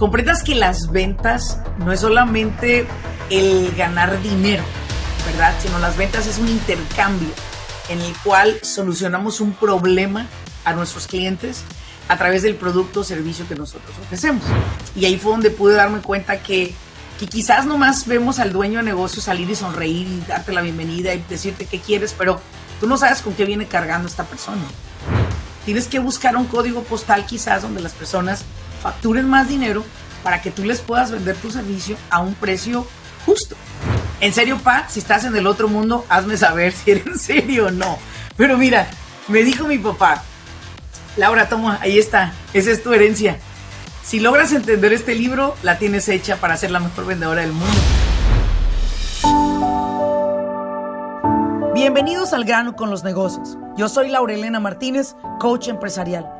comprendas que las ventas no es solamente el ganar dinero, ¿verdad? Sino las ventas es un intercambio en el cual solucionamos un problema a nuestros clientes a través del producto o servicio que nosotros ofrecemos. Y ahí fue donde pude darme cuenta que, que quizás nomás vemos al dueño de negocio salir y sonreír y darte la bienvenida y decirte qué quieres, pero tú no sabes con qué viene cargando esta persona. Tienes que buscar un código postal quizás donde las personas facturen más dinero para que tú les puedas vender tu servicio a un precio justo. En serio, Pa, si estás en el otro mundo, hazme saber si eres en serio o no. Pero mira, me dijo mi papá, Laura, toma, ahí está, esa es tu herencia. Si logras entender este libro, la tienes hecha para ser la mejor vendedora del mundo. Bienvenidos al grano con los negocios. Yo soy Laura Elena Martínez, coach empresarial.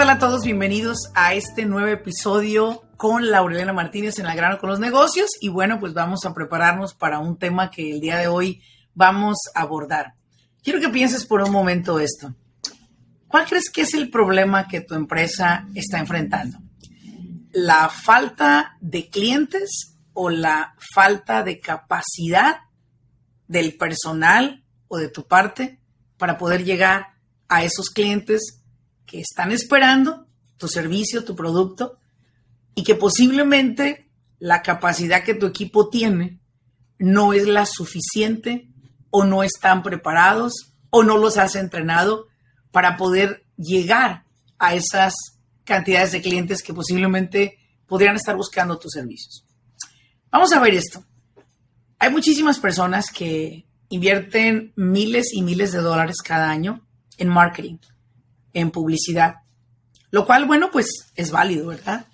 Tal a todos? Bienvenidos a este nuevo episodio con Laurelena Martínez en La Grano con los Negocios. Y bueno, pues vamos a prepararnos para un tema que el día de hoy vamos a abordar. Quiero que pienses por un momento esto. ¿Cuál crees que es el problema que tu empresa está enfrentando? ¿La falta de clientes o la falta de capacidad del personal o de tu parte para poder llegar a esos clientes que están esperando tu servicio, tu producto, y que posiblemente la capacidad que tu equipo tiene no es la suficiente o no están preparados o no los has entrenado para poder llegar a esas cantidades de clientes que posiblemente podrían estar buscando tus servicios. Vamos a ver esto. Hay muchísimas personas que invierten miles y miles de dólares cada año en marketing en publicidad. Lo cual, bueno, pues es válido, ¿verdad?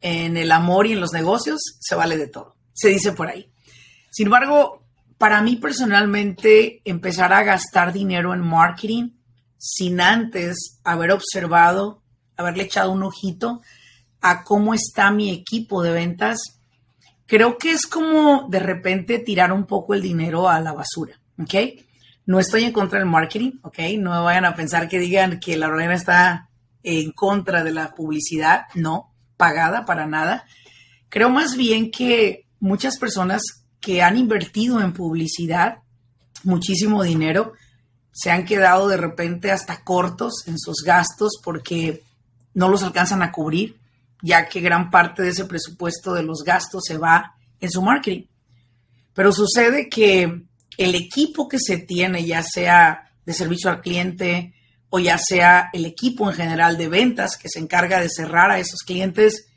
En el amor y en los negocios se vale de todo, se dice por ahí. Sin embargo, para mí personalmente, empezar a gastar dinero en marketing sin antes haber observado, haberle echado un ojito a cómo está mi equipo de ventas, creo que es como de repente tirar un poco el dinero a la basura, ¿ok? No estoy en contra del marketing, ¿ok? No vayan a pensar que digan que la Lorena está en contra de la publicidad, no, pagada para nada. Creo más bien que muchas personas que han invertido en publicidad muchísimo dinero se han quedado de repente hasta cortos en sus gastos porque no los alcanzan a cubrir, ya que gran parte de ese presupuesto de los gastos se va en su marketing. Pero sucede que el equipo que se tiene, ya sea de servicio al cliente o ya sea el equipo en general de ventas que se encarga de cerrar a esos clientes,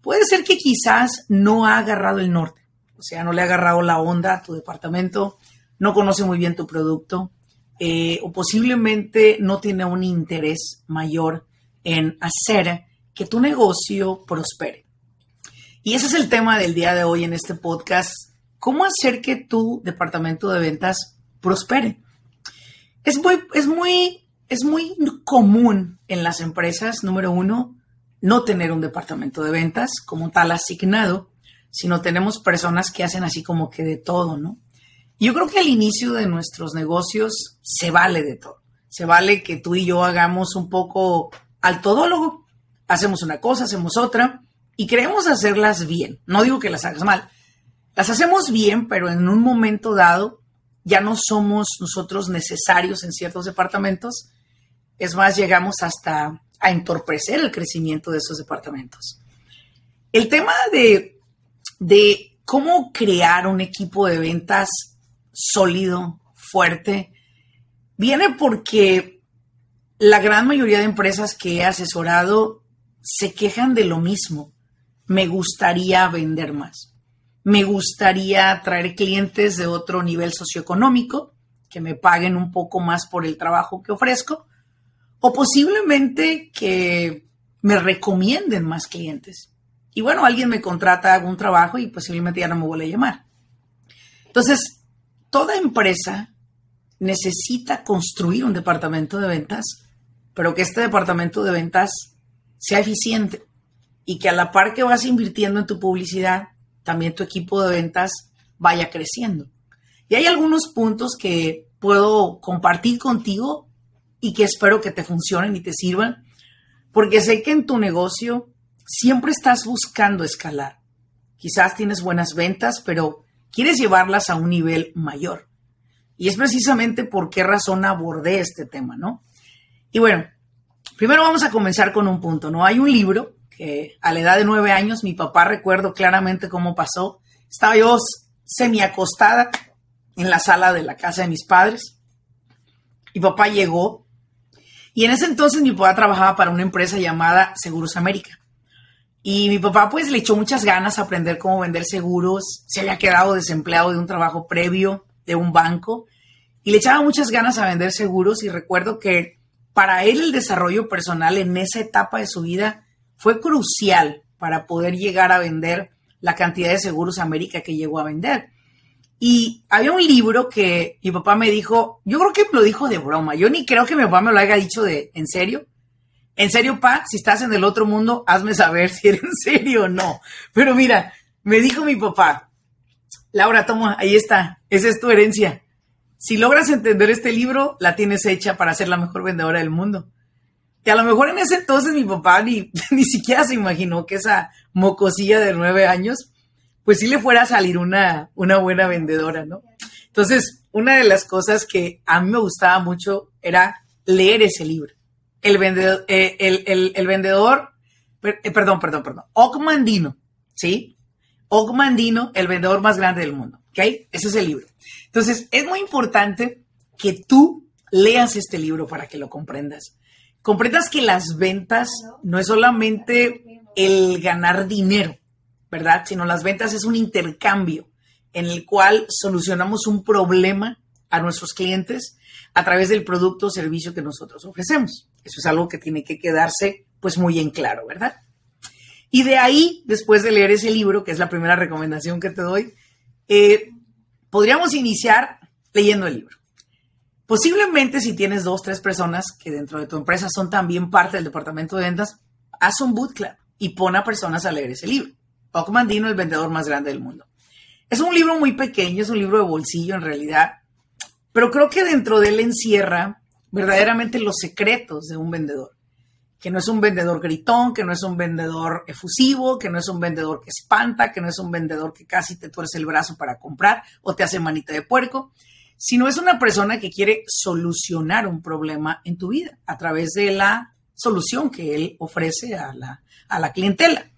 puede ser que quizás no ha agarrado el norte, o sea, no le ha agarrado la onda a tu departamento, no conoce muy bien tu producto eh, o posiblemente no tiene un interés mayor en hacer que tu negocio prospere. Y ese es el tema del día de hoy en este podcast ¿Cómo hacer que tu departamento de ventas prospere? Es muy, es muy, es muy común en las empresas, número uno, no tener un departamento de ventas como tal asignado, sino tenemos personas que hacen así como que de todo, ¿no? Yo creo que al inicio de nuestros negocios se vale de todo. Se vale que tú y yo hagamos un poco al todólogo. Hacemos una cosa, hacemos otra y queremos hacerlas bien. No digo que las hagas mal, las hacemos bien, pero en un momento dado ya no somos nosotros necesarios en ciertos departamentos. Es más, llegamos hasta a entorpecer el crecimiento de esos departamentos. El tema de, de cómo crear un equipo de ventas sólido, fuerte, viene porque la gran mayoría de empresas que he asesorado se quejan de lo mismo. Me gustaría vender más me gustaría traer clientes de otro nivel socioeconómico que me paguen un poco más por el trabajo que ofrezco. O posiblemente que me recomienden más clientes. Y bueno, alguien me contrata, un trabajo y posiblemente ya no me vuelve a llamar. Entonces, toda empresa necesita construir un departamento de ventas, pero que este departamento de ventas sea eficiente y que a la par que vas invirtiendo en tu publicidad, también tu equipo de ventas vaya creciendo. Y hay algunos puntos que puedo compartir contigo y que espero que te funcionen y te sirvan, porque sé que en tu negocio siempre estás buscando escalar. Quizás tienes buenas ventas, pero quieres llevarlas a un nivel mayor. Y es precisamente por qué razón abordé este tema, ¿no? Y bueno, primero vamos a comenzar con un punto, ¿no? Hay un libro que a la edad de nueve años, mi papá recuerdo claramente cómo pasó. Estaba yo semi acostada en la sala de la casa de mis padres. Mi papá llegó y en ese entonces mi papá trabajaba para una empresa llamada Seguros América. Y mi papá pues le echó muchas ganas a aprender cómo vender seguros. Se había quedado desempleado de un trabajo previo de un banco y le echaba muchas ganas a vender seguros y recuerdo que para él el desarrollo personal en esa etapa de su vida fue crucial para poder llegar a vender la cantidad de seguros América que llegó a vender. Y había un libro que mi papá me dijo, yo creo que lo dijo de broma, yo ni creo que mi papá me lo haya dicho de en serio. En serio, pa, si estás en el otro mundo, hazme saber si eres en serio o no. Pero mira, me dijo mi papá, Laura, toma, ahí está, esa es tu herencia. Si logras entender este libro, la tienes hecha para ser la mejor vendedora del mundo. Que a lo mejor en ese entonces mi papá ni, ni siquiera se imaginó que esa mocosilla de nueve años pues sí le fuera a salir una, una buena vendedora, ¿no? Entonces, una de las cosas que a mí me gustaba mucho era leer ese libro. El vendedor, eh, el, vendedor, eh, perdón, perdón, perdón, Ogmandino, ¿sí? Ogmandino, el vendedor más grande del mundo, ¿ok? Ese es el libro. Entonces, es muy importante que tú leas este libro para que lo comprendas. Comprendas que las ventas no es solamente el ganar dinero, ¿verdad? Sino las ventas es un intercambio en el cual solucionamos un problema a nuestros clientes a través del producto o servicio que nosotros ofrecemos. Eso es algo que tiene que quedarse pues muy en claro, ¿verdad? Y de ahí, después de leer ese libro, que es la primera recomendación que te doy, eh, podríamos iniciar leyendo el libro. Posiblemente si tienes dos, tres personas que dentro de tu empresa son también parte del departamento de ventas, haz un boot club y pon a personas a leer ese libro. Ocmandino, el vendedor más grande del mundo. Es un libro muy pequeño, es un libro de bolsillo en realidad, pero creo que dentro de él encierra verdaderamente los secretos de un vendedor. Que no es un vendedor gritón, que no es un vendedor efusivo, que no es un vendedor que espanta, que no es un vendedor que casi te tuerce el brazo para comprar o te hace manita de puerco, sino es una persona que quiere solucionar un problema en tu vida a través de la solución que él ofrece a la, a la clientela.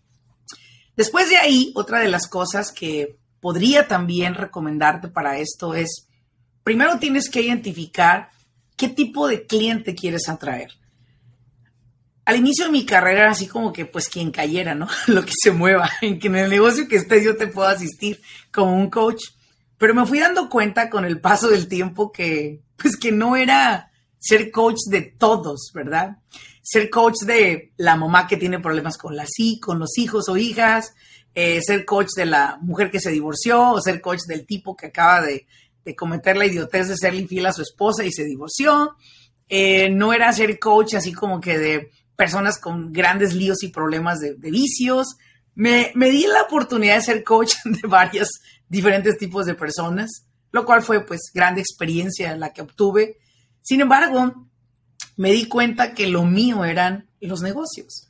Después de ahí, otra de las cosas que podría también recomendarte para esto es, primero tienes que identificar qué tipo de cliente quieres atraer. Al inicio de mi carrera era así como que pues quien cayera, ¿no? Lo que se mueva, en que en el negocio que estés yo te puedo asistir como un coach. Pero me fui dando cuenta con el paso del tiempo que pues que no era ser coach de todos, ¿verdad? ser coach de la mamá que tiene problemas con, las, con los hijos o hijas, eh, ser coach de la mujer que se divorció, o ser coach del tipo que acaba de, cometer la idiotez de serle infiel a su esposa y se divorció. Eh, no era ser coach así como que de personas con grandes líos y problemas de, vicios. Me, me, di la oportunidad de ser coach de varios diferentes tipos de personas, lo cual fue pues grande experiencia la que obtuve. Sin embargo, me di cuenta que lo mío eran los negocios.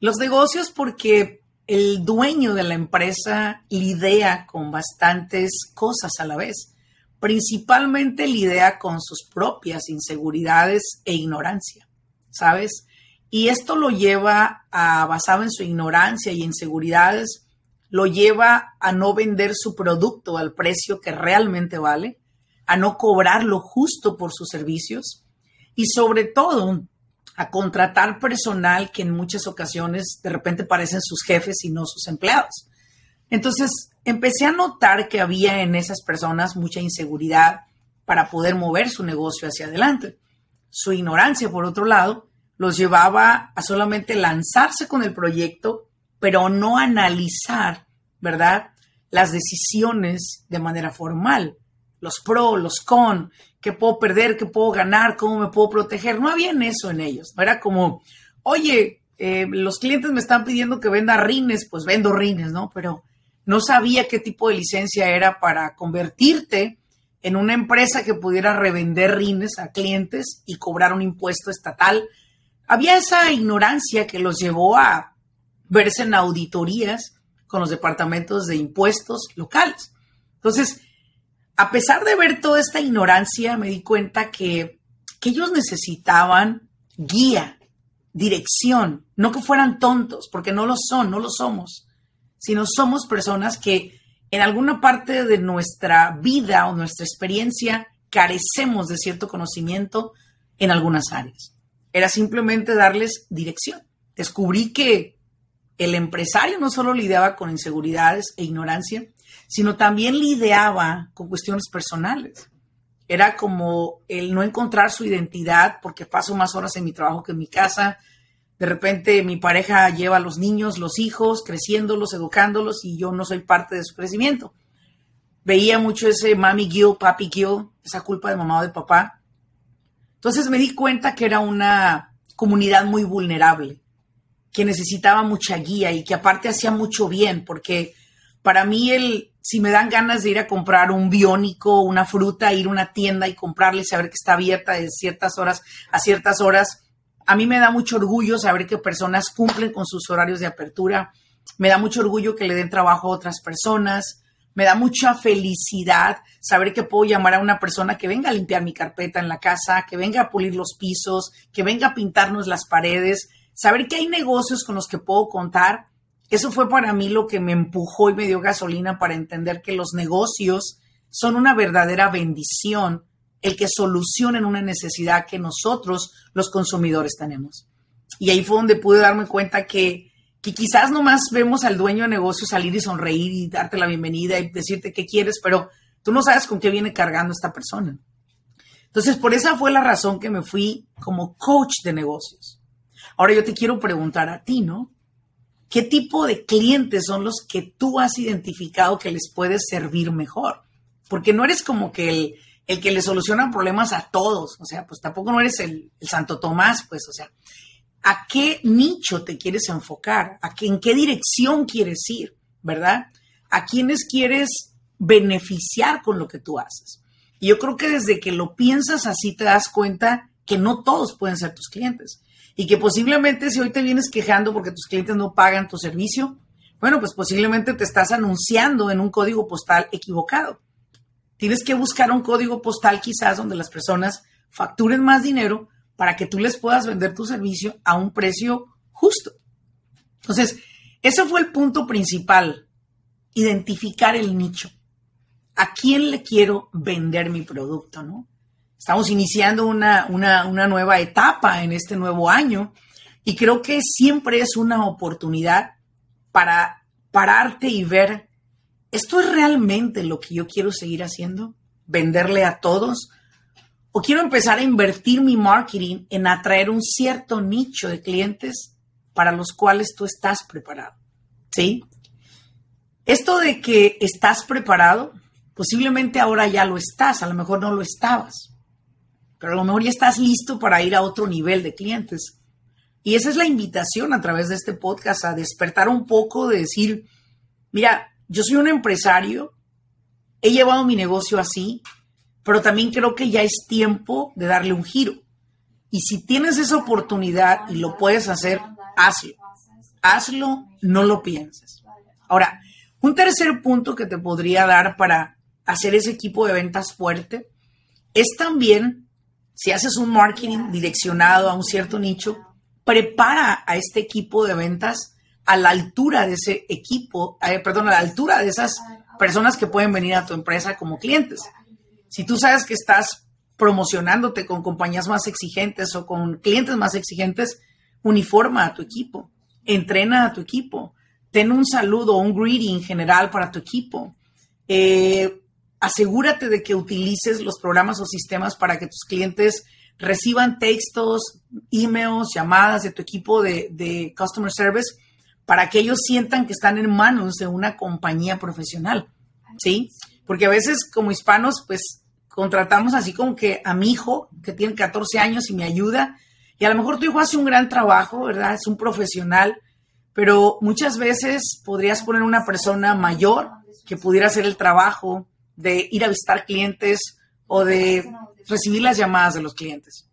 Los negocios porque el dueño de la empresa lidia con bastantes cosas a la vez. Principalmente lidia con sus propias inseguridades e ignorancia, ¿sabes? Y esto lo lleva a, basado en su ignorancia y inseguridades, lo lleva a no vender su producto al precio que realmente vale, a no cobrar lo justo por sus servicios, y sobre todo a contratar personal que en muchas ocasiones de repente parecen sus jefes y no sus empleados. Entonces empecé a notar que había en esas personas mucha inseguridad para poder mover su negocio hacia adelante. Su ignorancia, por otro lado, los llevaba a solamente lanzarse con el proyecto, pero no analizar, ¿verdad? Las decisiones de manera formal, los pro, los con, qué puedo perder, qué puedo ganar, cómo me puedo proteger. No había eso en ellos. No era como, oye, eh, los clientes me están pidiendo que venda rines, pues vendo rines, ¿no? Pero no sabía qué tipo de licencia era para convertirte en una empresa que pudiera revender rines a clientes y cobrar un impuesto estatal. Había esa ignorancia que los llevó a verse en auditorías con los departamentos de impuestos locales. Entonces, a pesar de ver toda esta ignorancia, me di cuenta que, que ellos necesitaban guía, dirección, no que fueran tontos, porque no lo son, no lo somos, sino somos personas que en alguna parte de nuestra vida o nuestra experiencia carecemos de cierto conocimiento en algunas áreas. Era simplemente darles dirección. Descubrí que el empresario no solo lidiaba con inseguridades e ignorancia, sino también lidiaba con cuestiones personales. Era como el no encontrar su identidad porque paso más horas en mi trabajo que en mi casa, de repente mi pareja lleva a los niños, los hijos, creciéndolos, educándolos y yo no soy parte de su crecimiento. Veía mucho ese mami guilt, papi guilt, esa culpa de mamá o de papá. Entonces me di cuenta que era una comunidad muy vulnerable, que necesitaba mucha guía y que aparte hacía mucho bien, porque para mí el, si me dan ganas de ir a comprar un biónico, una fruta, ir a una tienda y comprarle saber que está abierta de ciertas horas a ciertas horas, a mí me da mucho orgullo saber que personas cumplen con sus horarios de apertura. Me da mucho orgullo que le den trabajo a otras personas. Me da mucha felicidad saber que puedo llamar a una persona que venga a limpiar mi carpeta en la casa, que venga a pulir los pisos, que venga a pintarnos las paredes. Saber que hay negocios con los que puedo contar. Eso fue para mí lo que me empujó y me dio gasolina para entender que los negocios son una verdadera bendición el que solucionen una necesidad que nosotros, los consumidores, tenemos. Y ahí fue donde pude darme cuenta que, que quizás nomás vemos al dueño de negocio salir y sonreír y darte la bienvenida y decirte qué quieres, pero tú no sabes con qué viene cargando esta persona. Entonces, por esa fue la razón que me fui como coach de negocios. Ahora yo te quiero preguntar a ti, ¿no? ¿Qué tipo de clientes son los que tú has identificado que les puedes servir mejor? Porque no eres como que el, el que le soluciona problemas a todos. O sea, pues tampoco no eres el, Santo Tomás, pues, o sea, ¿a qué nicho te quieres enfocar? ¿A qué, ¿En qué dirección quieres ir? ¿Verdad? ¿A quiénes quieres beneficiar con lo que tú haces? Y yo creo que desde que lo piensas así te das cuenta que no todos pueden ser tus clientes. Y que posiblemente si hoy te vienes quejando porque tus clientes no pagan tu servicio, bueno, pues posiblemente te estás anunciando en un código postal equivocado. Tienes que buscar un código postal quizás donde las personas facturen más dinero para que tú les puedas vender tu servicio a un precio justo. Entonces, ese fue el punto principal, identificar el nicho. ¿A quién le quiero vender mi producto? ¿no? Estamos iniciando una, una, una nueva etapa en este nuevo año y creo que siempre es una oportunidad para pararte y ver ¿esto es realmente lo que yo quiero seguir haciendo? ¿Venderle a todos? ¿O quiero empezar a invertir mi marketing en atraer un cierto nicho de clientes para los cuales tú estás preparado? ¿Sí? Esto de que estás preparado, posiblemente ahora ya lo estás, a lo mejor no lo estabas, pero a lo mejor ya estás listo para ir a otro nivel de clientes. Y esa es la invitación a través de este podcast, a despertar un poco de decir, mira, yo soy un empresario, he llevado mi negocio así, pero también creo que ya es tiempo de darle un giro. Y si tienes esa oportunidad y lo puedes hacer, hazlo. Hazlo, no lo pienses. Ahora, un tercer punto que te podría dar para hacer ese equipo de ventas fuerte es también, si haces un marketing direccionado a un cierto nicho, prepara a este equipo de ventas a la altura de ese equipo, eh, perdón, a la altura de esas personas que pueden venir a tu empresa como clientes. Si tú sabes que estás promocionándote con compañías más exigentes o con clientes más exigentes, uniforma a tu equipo, entrena a tu equipo, ten un saludo un greeting general para tu equipo. Eh, asegúrate de que utilices los programas o sistemas para que tus clientes reciban textos, emails, llamadas de tu equipo de, de Customer Service para que ellos sientan que están en manos de una compañía profesional, ¿sí? Porque a veces como hispanos, pues contratamos así como que a mi hijo, que tiene 14 años y me ayuda, y a lo mejor tu hijo hace un gran trabajo, ¿verdad? Es un profesional, pero muchas veces podrías poner una persona mayor que pudiera hacer el trabajo de ir a visitar clientes o de recibir las llamadas de los clientes.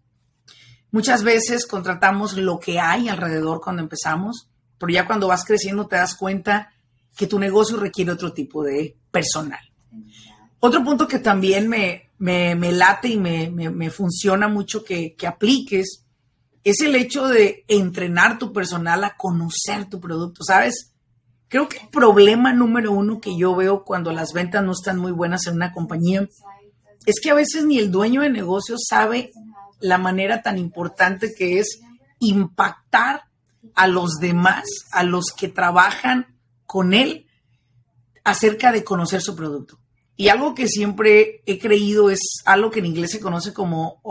Muchas veces contratamos lo que hay alrededor cuando empezamos pero ya cuando vas creciendo te das cuenta que tu negocio requiere otro tipo de personal. Otro punto que también me, late y me, funciona mucho que, que apliques es el hecho de entrenar tu personal a conocer tu producto, ¿sabes? Creo que el problema número uno que yo veo cuando las ventas no están muy buenas en una compañía es que a veces ni el dueño de negocio sabe la manera tan importante que es impactar a los demás, a los que trabajan con él, acerca de conocer su producto. Y algo que siempre he creído es algo que en inglés se conoce como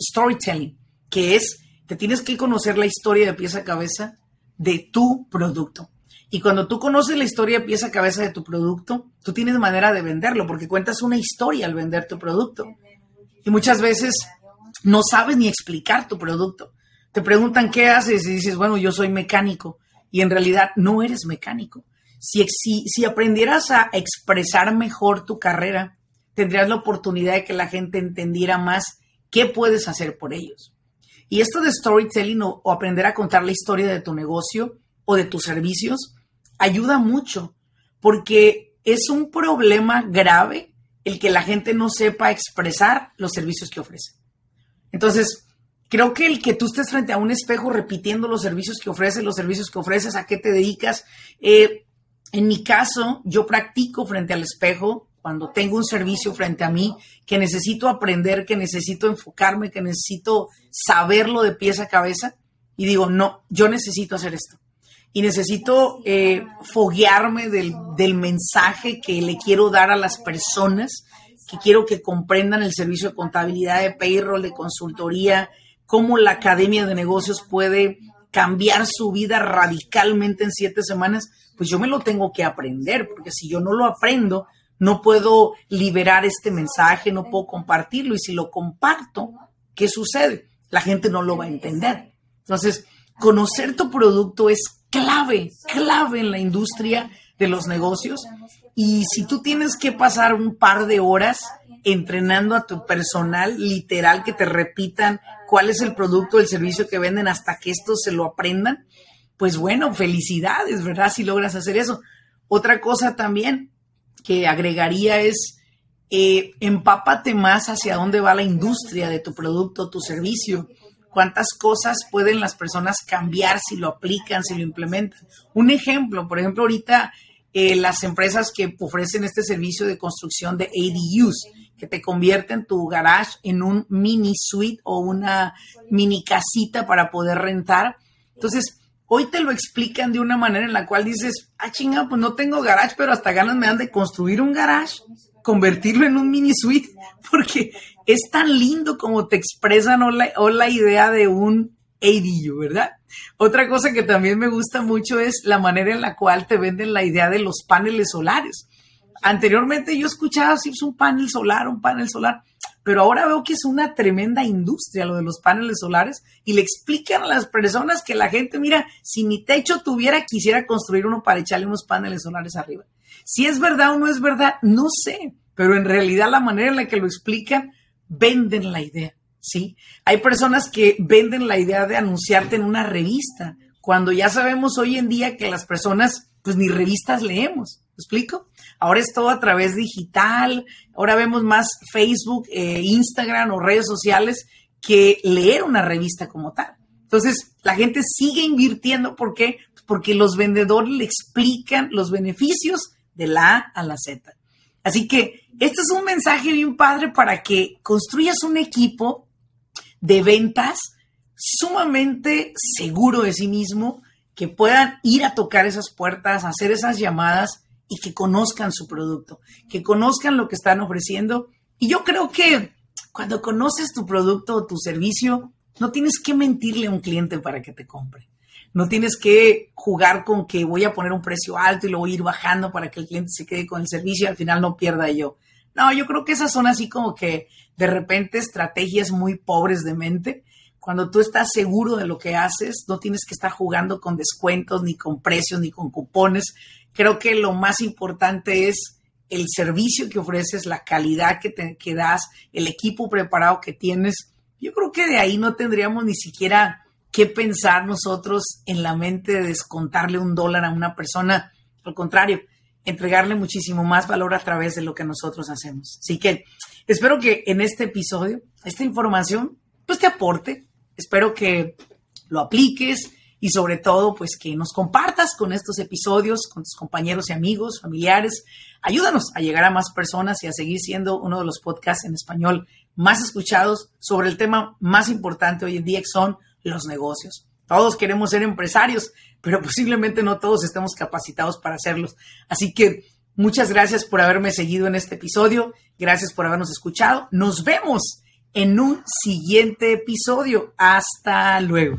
storytelling, que es, que tienes que conocer la historia de pieza a cabeza de tu producto. Y cuando tú conoces la historia pieza a cabeza de tu producto, tú tienes manera de venderlo, porque cuentas una historia al vender tu producto. Y muchas veces no sabes ni explicar tu producto. Te preguntan qué haces y dices, bueno, yo soy mecánico. Y en realidad no eres mecánico. Si, si, aprendieras a expresar mejor tu carrera, tendrías la oportunidad de que la gente entendiera más qué puedes hacer por ellos. Y esto de storytelling o, o, aprender a contar la historia de tu negocio o de tus servicios ayuda mucho porque es un problema grave el que la gente no sepa expresar los servicios que ofrece. Entonces, Creo que el que tú estés frente a un espejo repitiendo los servicios que ofreces, los servicios que ofreces, a qué te dedicas. Eh, en mi caso, yo practico frente al espejo cuando tengo un servicio frente a mí que necesito aprender, que necesito enfocarme, que necesito saberlo de pies a cabeza. Y digo, no, yo necesito hacer esto. Y necesito eh, foguearme del, del mensaje que le quiero dar a las personas, que quiero que comprendan el servicio de contabilidad, de payroll, de consultoría, cómo la Academia de Negocios puede cambiar su vida radicalmente en siete semanas, pues yo me lo tengo que aprender, porque si yo no lo aprendo, no puedo liberar este mensaje, no puedo compartirlo. Y si lo comparto, ¿qué sucede? La gente no lo va a entender. Entonces, conocer tu producto es clave, clave en la industria de los negocios. Y si tú tienes que pasar un par de horas entrenando a tu personal, literal, que te repitan cuál es el producto, el servicio que venden hasta que estos se lo aprendan, pues bueno, felicidades, ¿verdad? Si logras hacer eso. Otra cosa también que agregaría es, eh, empápate más hacia dónde va la industria de tu producto, tu servicio. Cuántas cosas pueden las personas cambiar si lo aplican, si lo implementan. Un ejemplo, por ejemplo, ahorita eh, las empresas que ofrecen este servicio de construcción de ADUs, que te convierten tu garage en un mini suite o una mini casita para poder rentar. Entonces, hoy te lo explican de una manera en la cual dices, ah, chinga, pues no tengo garage, pero hasta ganas me dan de construir un garage, convertirlo en un mini suite, porque es tan lindo como te expresan o la, o la idea de un ADU, ¿verdad? Otra cosa que también me gusta mucho es la manera en la cual te venden la idea de los paneles solares anteriormente yo escuchaba si es un panel solar, un panel solar, pero ahora veo que es una tremenda industria lo de los paneles solares y le explican a las personas que la gente, mira, si mi techo tuviera, quisiera construir uno para echarle unos paneles solares arriba. Si es verdad o no es verdad, no sé, pero en realidad la manera en la que lo explican, venden la idea, ¿sí? Hay personas que venden la idea de anunciarte en una revista, cuando ya sabemos hoy en día que las personas, pues ni revistas leemos, ¿me explico? Ahora es todo a través digital, ahora vemos más Facebook, eh, Instagram o redes sociales que leer una revista como tal. Entonces, la gente sigue invirtiendo. ¿Por qué? Porque los vendedores le explican los beneficios de la A a la Z. Así que este es un mensaje bien padre para que construyas un equipo de ventas sumamente seguro de sí mismo, que puedan ir a tocar esas puertas, hacer esas llamadas y que conozcan su producto, que conozcan lo que están ofreciendo. Y yo creo que Cuando conoces tu producto o tu servicio, no tienes que mentirle a un cliente para que te compre. No tienes que jugar con que voy a poner un precio alto y lo voy a ir bajando para que el cliente se quede con el servicio y al final no pierda yo. No, yo creo que esas son así como que de repente estrategias muy pobres de mente. Cuando tú estás seguro de lo que haces, no tienes que estar jugando con descuentos, ni con precios, ni con cupones. Creo que lo más importante es el servicio que ofreces, la calidad que, te, que das, el equipo preparado que tienes. Yo creo que de ahí no tendríamos ni siquiera que pensar nosotros en la mente de descontarle un dólar a una persona. Al contrario, entregarle muchísimo más valor a través de lo que nosotros hacemos. Así que espero que en este episodio, esta información, pues te aporte. Espero que lo apliques y sobre todo, pues que nos compartas con estos episodios, con tus compañeros y amigos, familiares. Ayúdanos a llegar a más personas y a seguir siendo uno de los podcasts en español más escuchados sobre el tema más importante hoy en día, que son los negocios. Todos queremos ser empresarios, pero posiblemente no todos estemos capacitados para hacerlos. Así que muchas gracias por haberme seguido en este episodio. Gracias por habernos escuchado. Nos vemos en un siguiente episodio. Hasta luego.